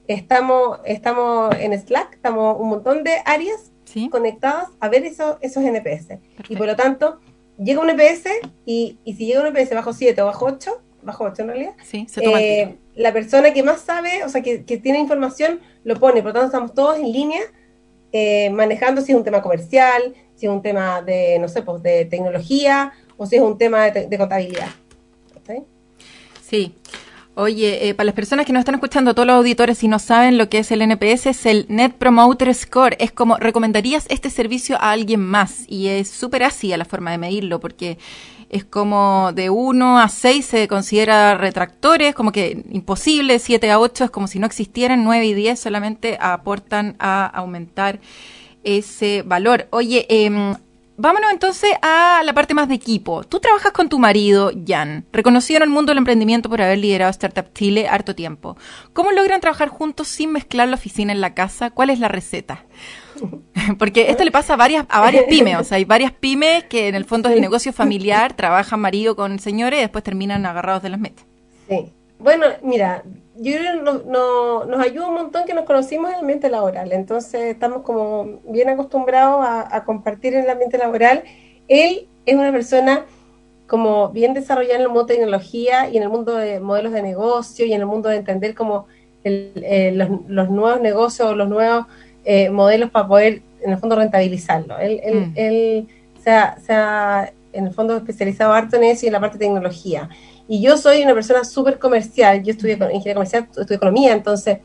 [SPEAKER 2] estamos, estamos en Slack, estamos un montón de áreas
[SPEAKER 1] ¿Sí?
[SPEAKER 2] conectadas a ver esos, esos NPS. Y
[SPEAKER 1] Perfecto.
[SPEAKER 2] por lo tanto, llega un NPS y, y si llega un NPS bajo 7 o bajo 8, bajo 8 en realidad,
[SPEAKER 1] Sí, se toma
[SPEAKER 2] eh, la persona que más sabe, o sea, que, que tiene información, lo pone. Por lo tanto, estamos todos en línea eh, manejando si es un tema comercial, si es un tema de, no sé, pues de tecnología o si es un tema de, contabilidad. ¿cachai?
[SPEAKER 1] Sí. Oye, eh, para las personas que nos están escuchando, todos los auditores, si no saben lo que es el NPS, es el Net Promoter Score. Es como, ¿recomendarías este servicio a alguien más? Y es súper ácida la forma de medirlo, porque es como de 1 a 6 se considera retractores, como que imposible, 7 a 8 es como si no existieran, 9 y 10 solamente aportan a aumentar ese valor. Oye, em, vámonos entonces a la parte más de equipo. Tú trabajas con tu marido, Jan, reconocido en el mundo del emprendimiento por haber liderado Startup Chile harto tiempo. ¿Cómo logran trabajar juntos sin mezclar la oficina en la casa? ¿Cuál es la receta? Porque esto le pasa a varias, a varias pymes, o sea, hay varias pymes que en el fondo es el negocio familiar, trabajan marido con señores y después terminan agarrados de las metas.
[SPEAKER 2] Sí. Bueno, mira, yo creo que nos, no- nos ayuda un montón que nos conocimos en el ambiente laboral, entonces estamos como bien acostumbrados a, a compartir en el ambiente laboral. Él es una persona como bien desarrollada en el mundo de tecnología y en el mundo de modelos de negocio y en el mundo de entender como el- eh, los, los nuevos negocios, los nuevos eh, modelos para poder en el fondo rentabilizarlo. Él, él,
[SPEAKER 1] Mm.
[SPEAKER 2] él se, ha, se ha, en el fondo especializado harto en eso y en la parte de tecnología. Y yo soy una persona súper comercial, yo estudié ingeniería comercial, estudié economía, entonces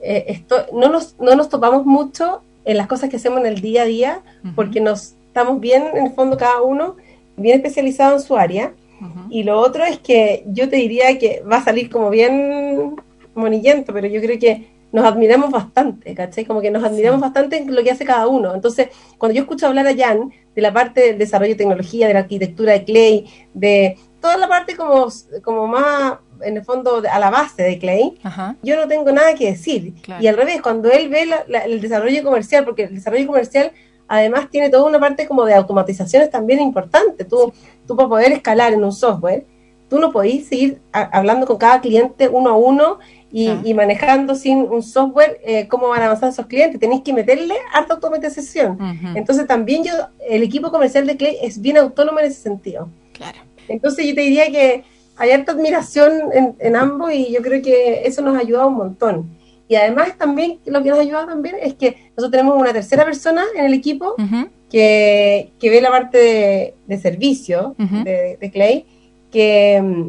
[SPEAKER 2] eh, esto, no, nos, no nos topamos mucho en las cosas que hacemos en el día a día,
[SPEAKER 1] Ujú.
[SPEAKER 2] porque nos estamos bien, en el fondo, cada uno, bien especializado en su área.
[SPEAKER 1] Ujú.
[SPEAKER 2] Y lo otro es que yo te diría que va a salir como bien monillento, pero yo creo que nos admiramos bastante, ¿cachai? Como que nos admiramos bastante en lo que hace cada uno. Entonces, cuando yo escucho hablar a Jan de la parte del desarrollo de tecnología, de la arquitectura de Clay, de toda la parte como, como más, en el fondo, a la base de Clay,
[SPEAKER 1] Ajá.
[SPEAKER 2] yo no tengo nada que decir.
[SPEAKER 1] Claro.
[SPEAKER 2] Y al revés, cuando él ve la- la- el desarrollo comercial, porque el desarrollo comercial además tiene toda una parte como de automatizaciones también importante. Tú, tú para poder escalar en un software, tú no podés seguir a- hablando con cada cliente uno a uno y, manejando sin un software eh, cómo van a avanzar esos clientes. Tenéis que meterle harta automatización. Entonces también yo, el equipo comercial de Clay es bien autónomo en ese sentido.
[SPEAKER 1] Claro.
[SPEAKER 2] Entonces yo te diría que hay harta admiración en, en ambos y yo creo que eso nos ha ayudado un montón. Y además también lo que nos ha ayudado también es que nosotros tenemos una tercera persona en el equipo
[SPEAKER 1] Ujú.
[SPEAKER 2] que, que ve la parte de, de servicio
[SPEAKER 1] Ujú.
[SPEAKER 2] de, de Clay, que mm,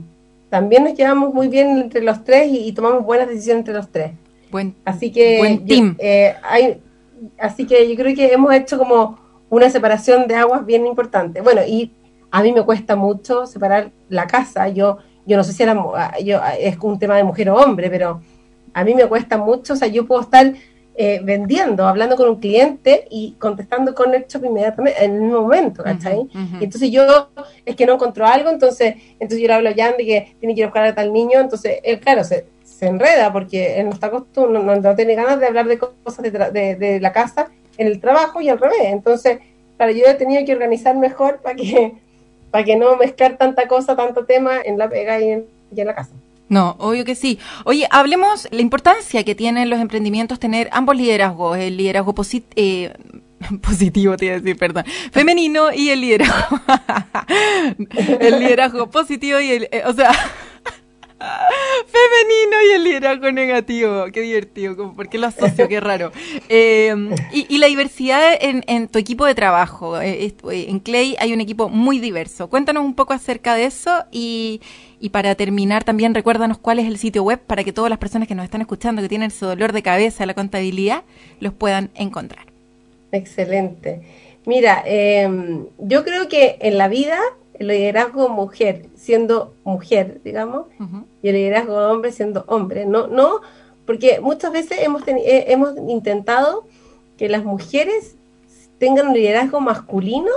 [SPEAKER 2] también nos llevamos muy bien entre los tres y, y tomamos buenas decisiones entre los tres.
[SPEAKER 1] Buen,
[SPEAKER 2] Así que
[SPEAKER 1] buen
[SPEAKER 2] yo-
[SPEAKER 1] team.
[SPEAKER 2] eh, hay, así que yo creo que hemos hecho como una separación de aguas bien importante. Bueno, y a mí me cuesta mucho separar la casa. Yo yo no sé si era, ah, yo, ah, es un tema de mujer o hombre, pero a mí me cuesta mucho. O sea, yo puedo estar eh, vendiendo, hablando con un cliente y contestando con el shop inmediatamente en el mismo momento, ¿cachai? Y entonces yo es que no encontró algo, entonces entonces yo le hablo a Jan de que tiene que ir a buscar a tal niño, entonces él, claro, se, se enreda porque él no está acostumbrado, no, no tiene ganas de hablar de cosas de, tra- de, de la casa en el trabajo y al revés. Entonces, claro, yo he tenido que organizar mejor para que para que no mezclar tanta cosa, tanto tema en la pega y en, y en la casa.
[SPEAKER 1] No, obvio que sí. Oye, hablemos la importancia que tienen los emprendimientos tener ambos liderazgos, el liderazgo posit- eh, positivo, te iba a decir, perdón, femenino y el liderazgo, el liderazgo positivo y el, eh, o sea, femenino y el liderazgo negativo. Qué divertido, como, ¿por qué lo asocio? Qué raro. Eh, y, la diversidad en, tu equipo de trabajo. Eh, eh, en Clay hay un equipo muy diverso. Cuéntanos un poco acerca de eso y, y para terminar también recuérdanos cuál es el sitio web para que todas las personas que nos están escuchando, que tienen ese dolor de cabeza la contabilidad, los puedan encontrar.
[SPEAKER 2] Excelente. Mira, eh, yo creo que en la vida el liderazgo mujer, siendo mujer, digamos, y el liderazgo hombre siendo hombre. No, no, porque muchas veces hemos, eh, hemos intentado que las mujeres tengan un liderazgo masculino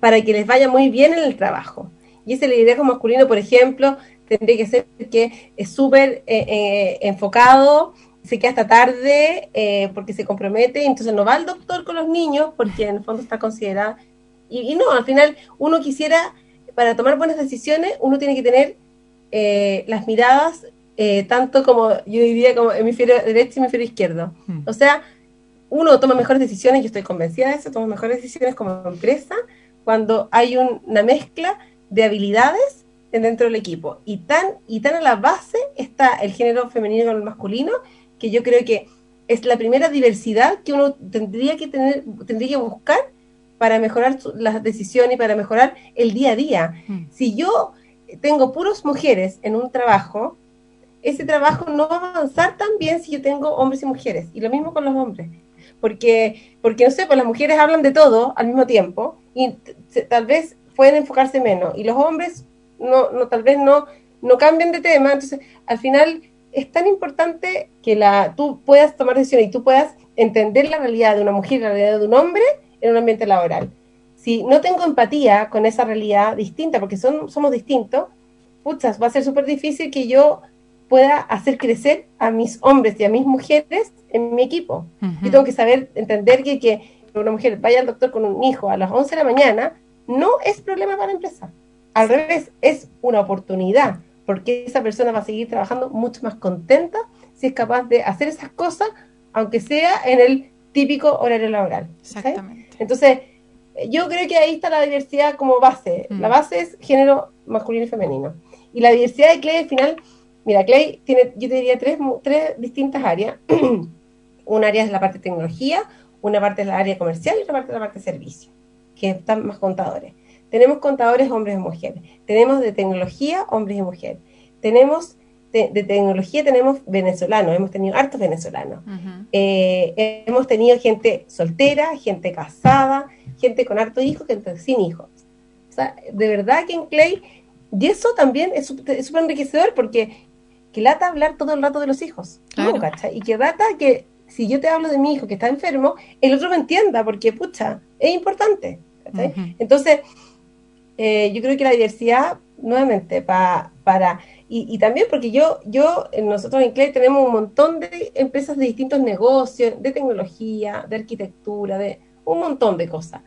[SPEAKER 2] para que les vaya muy bien en el trabajo. Y ese liderazgo masculino, por ejemplo, tendría que ser que es súper eh, eh, enfocado, se queda hasta tarde eh, porque se compromete, entonces no va al doctor con los niños porque en el fondo está considerada. Y, y no, al final uno quisiera, para tomar buenas decisiones, uno tiene que tener eh, las miradas eh, tanto como, yo diría, como hemisferio derecho y hemisferio izquierdo.
[SPEAKER 1] Mm.
[SPEAKER 2] O sea, uno toma mejores decisiones, yo estoy convencida de eso, toma mejores decisiones como empresa cuando hay un- una mezcla de habilidades dentro del equipo. Y tan, y tan a la base está el género femenino con el masculino, que yo creo que es la primera diversidad que uno tendría que tener, tendría que buscar para mejorar las decisiones y para mejorar el día a día.
[SPEAKER 1] Mm.
[SPEAKER 2] Si yo tengo puros mujeres en un trabajo, ese trabajo no va a avanzar tan bien si yo tengo hombres y mujeres. Y lo mismo con los hombres. Porque, porque no sé, pues las mujeres hablan de todo al mismo tiempo y tal vez pueden enfocarse menos. Y los hombres no, no tal vez no, no cambian de tema. Entonces, al final es tan importante que la, tú puedas tomar decisiones y tú puedas entender la realidad de una mujer y la realidad de un hombre en un ambiente laboral. Si no tengo empatía con esa realidad distinta, porque son, somos distintos, puchas, va a ser súper difícil que yo pueda hacer crecer a mis hombres y a mis mujeres en mi equipo.
[SPEAKER 1] Ujú.
[SPEAKER 2] Yo tengo que saber entender que, que una mujer vaya al doctor con un hijo a las 11 de la mañana no es problema para la empresa. Al revés, es una oportunidad, porque esa persona va a seguir trabajando mucho más contenta si es capaz de hacer esas cosas, aunque sea en el típico horario laboral.
[SPEAKER 1] Exactamente.
[SPEAKER 2] Entonces, yo creo que ahí está la diversidad como base.
[SPEAKER 1] Mm.
[SPEAKER 2] La base es género masculino y femenino. Y la diversidad de Clay al final, mira, Clay tiene, yo te diría, tres, tres distintas áreas. un área es la parte de tecnología, una parte es la área comercial y otra parte es la parte de servicio, que están más contadores. Tenemos contadores hombres y mujeres. Tenemos de tecnología hombres y mujeres. Tenemos de, de tecnología tenemos venezolanos, hemos tenido hartos venezolanos. Eh, hemos tenido gente soltera, gente casada, gente con harto hijos, gente sin hijos. O sea, de verdad que en Clay, y eso también es súper enriquecedor porque que lata hablar todo el rato de los hijos.
[SPEAKER 1] Claro.
[SPEAKER 2] ¿no? ¿cachai? Y que lata que si yo te hablo de mi hijo que está enfermo, el otro me entienda, porque pucha, es importante. Entonces, eh, yo creo que la diversidad, nuevamente, pa- para... Y, y también porque yo, yo, eh, nosotros en Clay tenemos un montón de empresas de distintos negocios, de tecnología, de arquitectura, de un montón de cosas.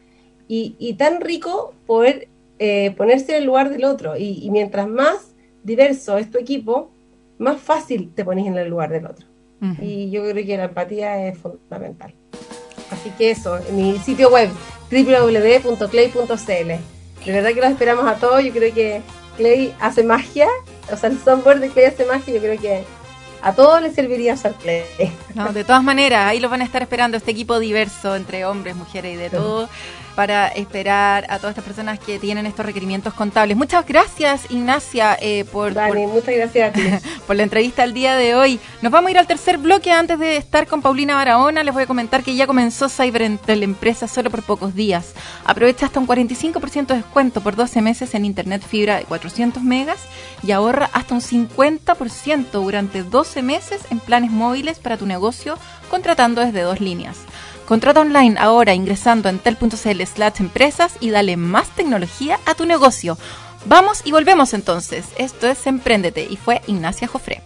[SPEAKER 2] Y, y tan rico poder eh, ponerse en el lugar del otro. Y, y mientras más diverso es tu equipo, más fácil te pones en el lugar del otro.
[SPEAKER 1] Ujú.
[SPEAKER 2] Y yo creo que la empatía es fundamental. Así que eso, en mi sitio web www.clay.cl. De verdad que los esperamos a todos. Yo creo que Clay hace magia. O sea, el software de Clay hace magia. Yo creo que a todos les serviría usar Clay.
[SPEAKER 1] No, de todas maneras, ahí los van a estar esperando este equipo diverso entre hombres, mujeres y de todo para esperar a todas estas personas que tienen estos requerimientos contables. Muchas gracias, Ignacia, eh, por,
[SPEAKER 2] Dani, muchas gracias a ti.
[SPEAKER 1] por, por la entrevista el día de hoy. Nos vamos a ir al tercer bloque. Antes de estar con Paulina Barahona, les voy a comentar que ya comenzó Cyber Empresa solo por pocos días. Aprovecha hasta un 45% de descuento por 12 meses en internet fibra de 400 megas y ahorra hasta un 50% durante 12 meses en planes móviles para tu negocio contratando desde dos líneas. Contrata online ahora ingresando en tel.cl slash empresas y dale más tecnología a tu negocio. Vamos y volvemos entonces. Esto es Emprendete y fue Ignacia Jofré.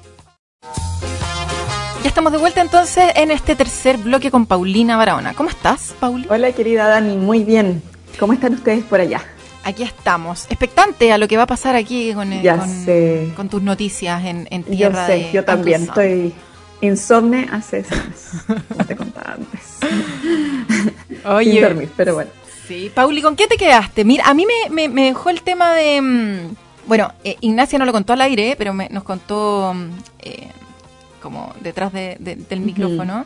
[SPEAKER 1] Ya estamos de vuelta entonces en este tercer bloque con Paulina Barahona. ¿Cómo estás, Pauli?
[SPEAKER 5] Hola querida Dani, muy bien. ¿Cómo están ustedes por allá?
[SPEAKER 1] Aquí estamos, expectante a lo que va a pasar aquí con, eh,
[SPEAKER 5] Ya
[SPEAKER 1] con,
[SPEAKER 5] sé.
[SPEAKER 1] con tus noticias en, en
[SPEAKER 5] Yo
[SPEAKER 1] tierra
[SPEAKER 5] sé,
[SPEAKER 1] de
[SPEAKER 5] yo también estoy insomne hace semanas, como te contaba antes.
[SPEAKER 1] Oye,
[SPEAKER 5] Sin dormir, pero bueno.
[SPEAKER 1] Sí, Pauli, ¿con qué te quedaste? Mira, a mí me, me- me dejó el tema de... mm, bueno, eh, Ignacia no lo contó al aire, pero me- nos contó mm, eh, como detrás de- de- del micrófono,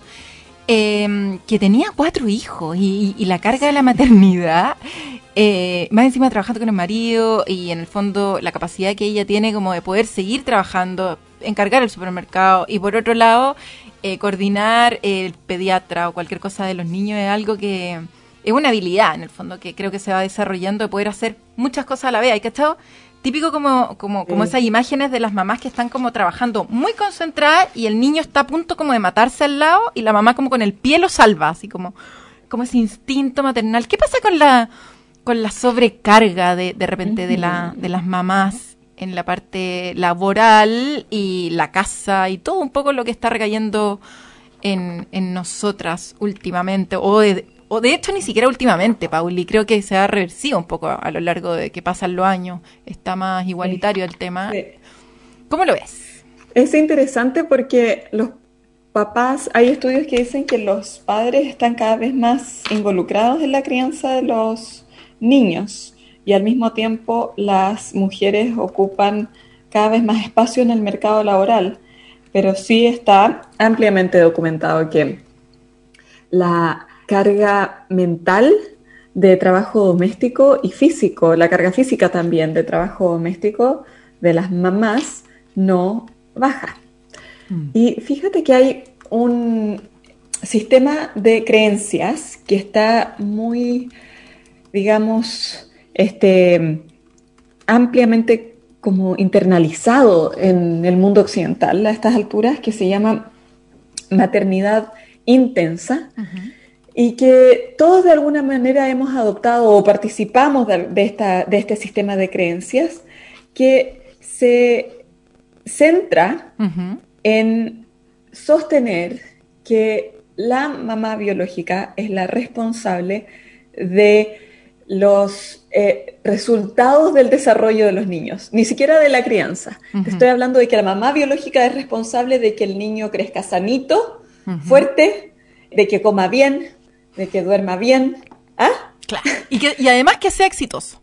[SPEAKER 1] eh, que tenía cuatro hijos y, y la carga de la maternidad, eh, más encima trabajando con el marido y en el fondo la capacidad que ella tiene como de poder seguir trabajando, encargar el supermercado y por otro lado eh, coordinar el pediatra o cualquier cosa de los niños es algo que es una habilidad en el fondo que creo que se va desarrollando de poder hacer muchas cosas a la vez. ¿Hay cachado? Típico como, como, como
[SPEAKER 5] Sí.
[SPEAKER 1] esas imágenes de las mamás que están como trabajando muy concentradas y el niño está a punto como de matarse al lado y la mamá como con el pie lo salva, así como, como ese instinto maternal. ¿Qué pasa con la, con la sobrecarga de, de repente de, la, de las mamás en la parte laboral y la casa y todo un poco lo que está recayendo en, en nosotras últimamente o de, o de hecho ni siquiera últimamente, Pauli, creo que se ha reversido un poco a lo largo de que pasan los años, está más igualitario el tema.
[SPEAKER 5] Sí.
[SPEAKER 1] ¿Cómo lo ves?
[SPEAKER 5] Es interesante porque los papás, hay estudios que dicen que los padres están cada vez más involucrados en la crianza de los niños y al mismo tiempo las mujeres ocupan cada vez más espacio en el mercado laboral, pero sí está ampliamente documentado que la carga mental de trabajo doméstico y físico, la carga física también de trabajo doméstico de las mamás no baja. Y fíjate que hay un sistema de creencias que está muy, digamos, este, ampliamente como internalizado en el mundo occidental a estas alturas, que se llama maternidad intensa, y que todos de alguna manera hemos adoptado o participamos de, esta, de este sistema de creencias que se centra en sostener que la mamá biológica es la responsable de los eh, resultados del desarrollo de los niños, ni siquiera de la crianza. Te estoy hablando de que la mamá biológica es responsable de que el niño crezca sanito, fuerte, de que coma bien, de que duerma bien. ¿Ah?
[SPEAKER 1] Claro. Y, que, y además que sea exitoso.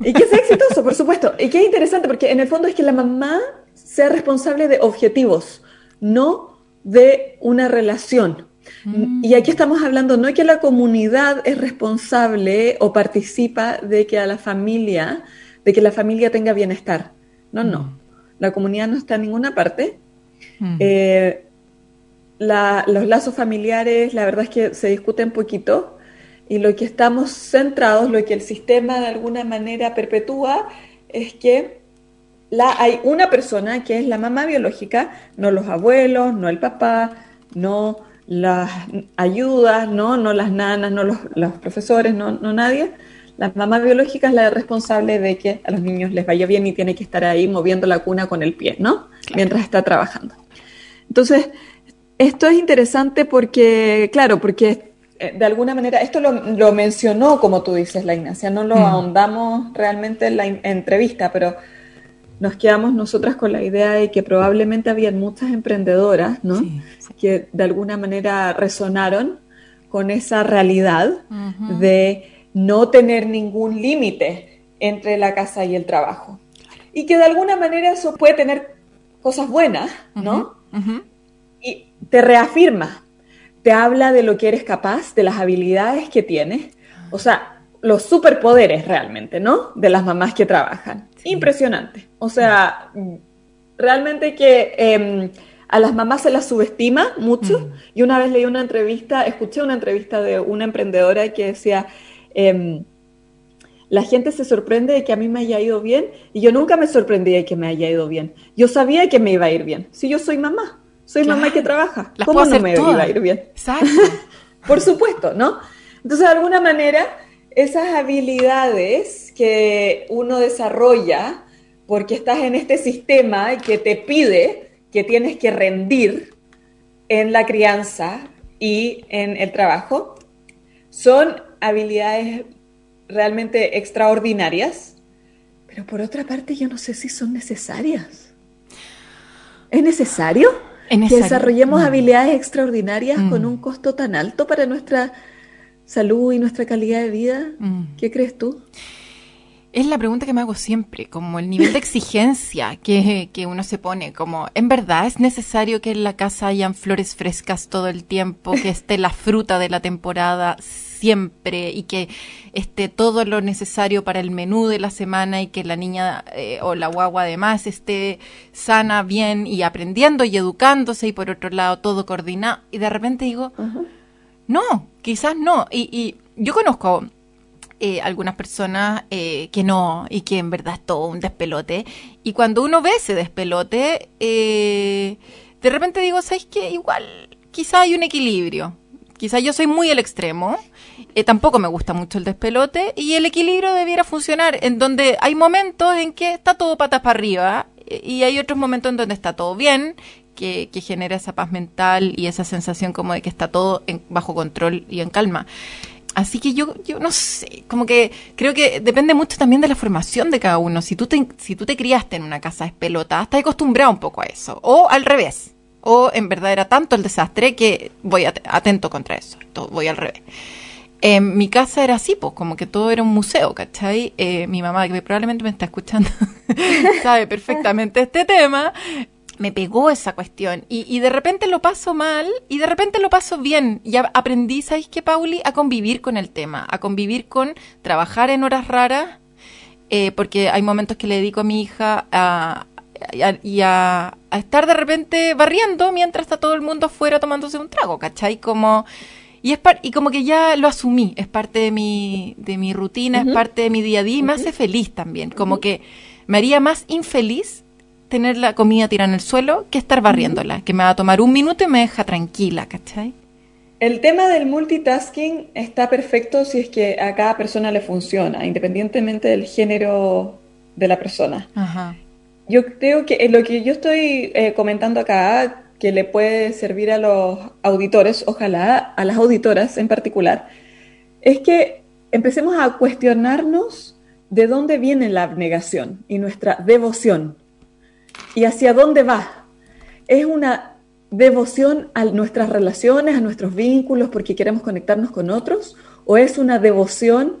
[SPEAKER 5] Y que sea exitoso, por supuesto. Y que es interesante porque en el fondo es que la mamá sea responsable de objetivos, no de una relación. Mm. Y aquí estamos hablando no que la comunidad es responsable o participa de que a la familia, de que la familia tenga bienestar. No, no. Mm. La comunidad no está en ninguna parte. Mm. Eh, los lazos familiares, la verdad es que se discuten poquito. Y lo que estamos centrados, lo que el sistema de alguna manera perpetúa, es que la, hay una persona que es la mamá biológica, no los abuelos, no el papá, no las ayudas, no, no las nanas, no los, profesores, no, no, nadie. La mamá biológica es la responsable de que a los niños les vaya bien y tiene que estar ahí moviendo la cuna con el pie, ¿no? Mientras está trabajando. Entonces, esto es interesante porque, claro, porque eh, de alguna manera, esto lo, lo, mencionó, como tú dices, la Ignacia, no lo mm. ahondamos realmente en la entrevista, pero nos quedamos nosotras con la idea de que probablemente habían muchas emprendedoras, ¿no? Que de alguna manera resonaron con esa realidad de no tener ningún límite entre la casa y el trabajo. Y que de alguna manera eso puede tener cosas buenas, ¿no? Y te reafirma, te habla de lo que eres capaz, de las habilidades que tienes. O sea, los superpoderes realmente, ¿no? De las mamás que trabajan. Impresionante. O sea, realmente que em, a las mamás se las subestima mucho. Y una vez leí una entrevista, escuché una entrevista de una emprendedora que decía, em, la gente se sorprende de que a mí me haya ido bien y yo nunca me sorprendí de que me haya ido bien. Yo sabía que me iba a ir bien. Si yo soy mamá, soy mamá que trabaja, ¿cómo no me iba a ir bien?
[SPEAKER 1] Exacto.
[SPEAKER 5] Por supuesto, ¿no? Entonces, de alguna manera, esas habilidades que uno desarrolla porque estás en este sistema que te pide que tienes que rendir en la crianza y en el trabajo, son habilidades realmente extraordinarias, pero por otra parte yo no sé si son necesarias. ¿Es necesario, que desarrollemos mm. habilidades extraordinarias con mm. un costo tan alto para nuestra salud y nuestra calidad de vida? Mm. ¿Qué crees tú?
[SPEAKER 1] Es la pregunta que me hago siempre, como el nivel de exigencia que, que, uno se pone, como, ¿en verdad es necesario que en la casa hayan flores frescas todo el tiempo, que esté la fruta de la temporada siempre y que esté todo lo necesario para el menú de la semana y que la niña eh, o la guagua además esté sana, bien y aprendiendo y educándose y por otro lado todo coordinado? Y de repente digo, no, quizás no. Y, y yo conozco eh, algunas personas eh, que no y que en verdad es todo un despelote. Y cuando uno ve ese despelote, eh, de repente digo, ¿sabes qué? Igual quizá hay un equilibrio. Quizá yo soy muy el extremo, tampoco me gusta mucho el despelote y el equilibrio debiera funcionar en donde hay momentos en que está todo patas para arriba y hay otros momentos en donde está todo bien que, genera esa paz mental y esa sensación como de que está todo en, bajo control y en calma. Así que yo, yo no sé, como que creo que depende mucho también de la formación de cada uno. Si tú te, si tú te criaste en una casa espelotada, estás acostumbrado un poco a eso. O al revés. O en verdad era tanto el desastre que voy atento contra eso. voy al revés. En mi casa era así, pues, como que todo era un museo, ¿cachai? Eh, mi mamá, que probablemente me está escuchando, sabe perfectamente este tema, me pegó esa cuestión. Y, y de repente lo paso mal y de repente lo paso bien. Y a- aprendí, ¿sabéis qué, Pauli? A convivir con el tema, a convivir con trabajar en horas raras, eh, porque hay momentos que le dedico a mi hija a, a- y a, a estar de repente barriendo mientras está todo el mundo afuera tomándose un trago, ¿cachai? Como... Y, es par- y como que ya lo asumí, es parte de mi, de mi rutina, es parte de mi día a día y me hace feliz también. Como que me haría más infeliz tener la comida tirada en el suelo que estar barriéndola, que me va a tomar un minuto y me deja tranquila, ¿cachai?
[SPEAKER 5] El tema del multitasking está perfecto si es que a cada persona le funciona, independientemente del género de la persona.
[SPEAKER 1] Ajá.
[SPEAKER 5] Yo creo que eh, lo que yo estoy eh, comentando acá, que le puede servir a los auditores, ojalá a las auditoras en particular, es que empecemos a cuestionarnos de dónde viene la abnegación y nuestra devoción y hacia dónde va. ¿Es una devoción a nuestras relaciones, a nuestros vínculos porque queremos conectarnos con otros? ¿O es una devoción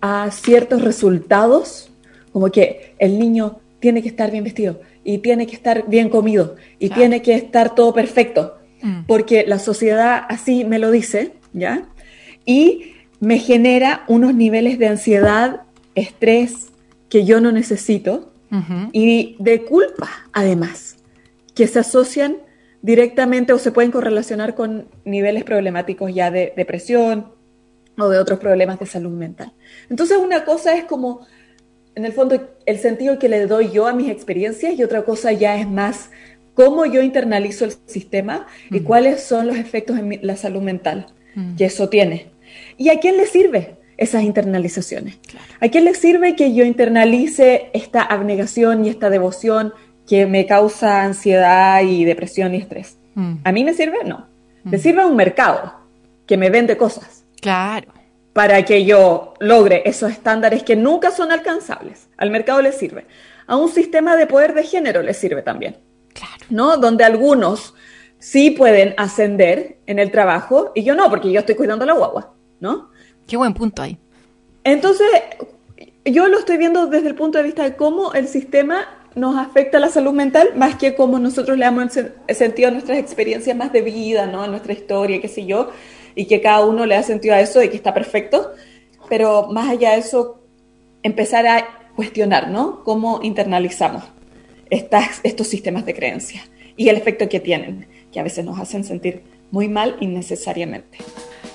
[SPEAKER 5] a ciertos resultados? Como que el niño tiene que estar bien vestido y tiene que estar bien comido y
[SPEAKER 1] Claro.
[SPEAKER 5] tiene que estar todo perfecto
[SPEAKER 1] Mm.
[SPEAKER 5] porque la sociedad así me lo dice, ¿ya? Y me genera unos niveles de ansiedad, estrés que yo no necesito Y de culpa, además, que se asocian directamente o se pueden correlacionar con niveles problemáticos ya de depresión o de otros problemas de salud mental. Entonces, una cosa es como, en el fondo, el sentido que le doy yo a mis experiencias y otra cosa ya es más cómo yo internalizo el sistema y cuáles son los efectos en mi- la salud mental que eso tiene. ¿Y a quién le sirve esas internalizaciones? ¿A quién le sirve que yo internalice esta abnegación y esta devoción que me causa ansiedad y depresión y estrés?
[SPEAKER 1] Mm.
[SPEAKER 5] ¿A mí me sirve? No. Le sirve a un mercado que me vende cosas
[SPEAKER 1] Claro.
[SPEAKER 5] para que yo logre esos estándares que nunca son alcanzables. Al mercado le sirve. A un sistema de poder de género le sirve también.
[SPEAKER 1] Claro.
[SPEAKER 5] ¿no? Donde algunos sí pueden ascender en el trabajo y yo no, porque yo estoy cuidando la guagua, ¿no?
[SPEAKER 1] Qué buen punto ahí.
[SPEAKER 5] Entonces, yo lo estoy viendo desde el punto de vista de cómo el sistema nos afecta a la salud mental, más que cómo nosotros le damos el sen- el sentido a nuestras experiencias más de vida, ¿no? A nuestra historia, qué sé yo, y que cada uno le da sentido a eso y que está perfecto. Pero más allá de eso, empezar a cuestionar, ¿no? Cómo internalizamos estas, estos sistemas de creencia y el efecto que tienen, que a veces nos hacen sentir muy mal innecesariamente.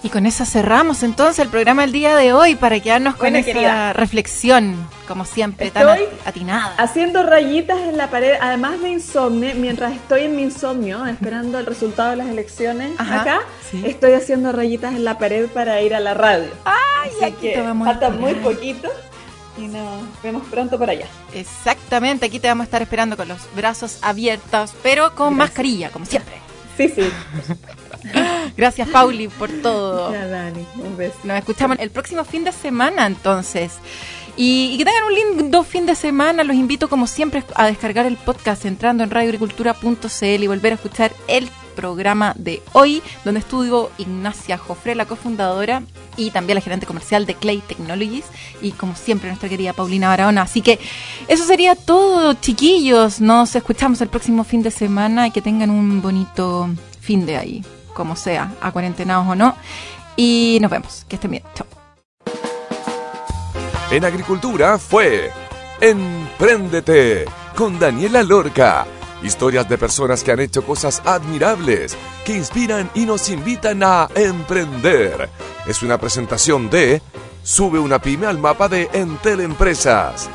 [SPEAKER 1] Y con eso cerramos entonces el programa del día de hoy para quedarnos con
[SPEAKER 5] Bueno,
[SPEAKER 1] esa
[SPEAKER 5] querida.
[SPEAKER 1] reflexión, como siempre, tan
[SPEAKER 5] Estoy
[SPEAKER 1] at- atinada.
[SPEAKER 5] Haciendo rayitas en la pared, además de insomnio, mientras estoy en mi insomnio, esperando el resultado de las elecciones
[SPEAKER 1] Ajá,
[SPEAKER 5] acá,
[SPEAKER 1] sí.
[SPEAKER 5] estoy haciendo rayitas en la pared para ir a la radio.
[SPEAKER 1] Ay,
[SPEAKER 5] Así
[SPEAKER 1] aquí
[SPEAKER 5] que
[SPEAKER 1] te vamos a
[SPEAKER 5] falta muy poquito y nos vemos pronto por allá.
[SPEAKER 1] Exactamente, aquí te vamos a estar esperando con los brazos abiertos, pero con mascarilla, como siempre.
[SPEAKER 5] Sí, sí.
[SPEAKER 1] Gracias, Pauli, por todo.
[SPEAKER 5] Ya, Dani, un beso.
[SPEAKER 1] Nos escuchamos el próximo fin de semana, entonces. Y, y que tengan un lindo fin de semana. Los invito, como siempre, a descargar el podcast entrando en radioagricultura.cl y volver a escuchar el programa de hoy, donde estuvo Ignacia Jofre, la cofundadora y también la gerente comercial de Clay Technologies y como siempre nuestra querida Paulina Barahona. Así que eso sería todo, chiquillos. Nos escuchamos el próximo fin de semana y que tengan un bonito fin de ahí, como sea, a cuarentenados o no. Y nos vemos. Que estén bien. Chao.
[SPEAKER 6] En agricultura fue Empréndete con Daniela Lorca. Historias de personas que han hecho cosas admirables, que inspiran y nos invitan a emprender. Es una presentación de Sube una pyme al mapa de Entel Empresas.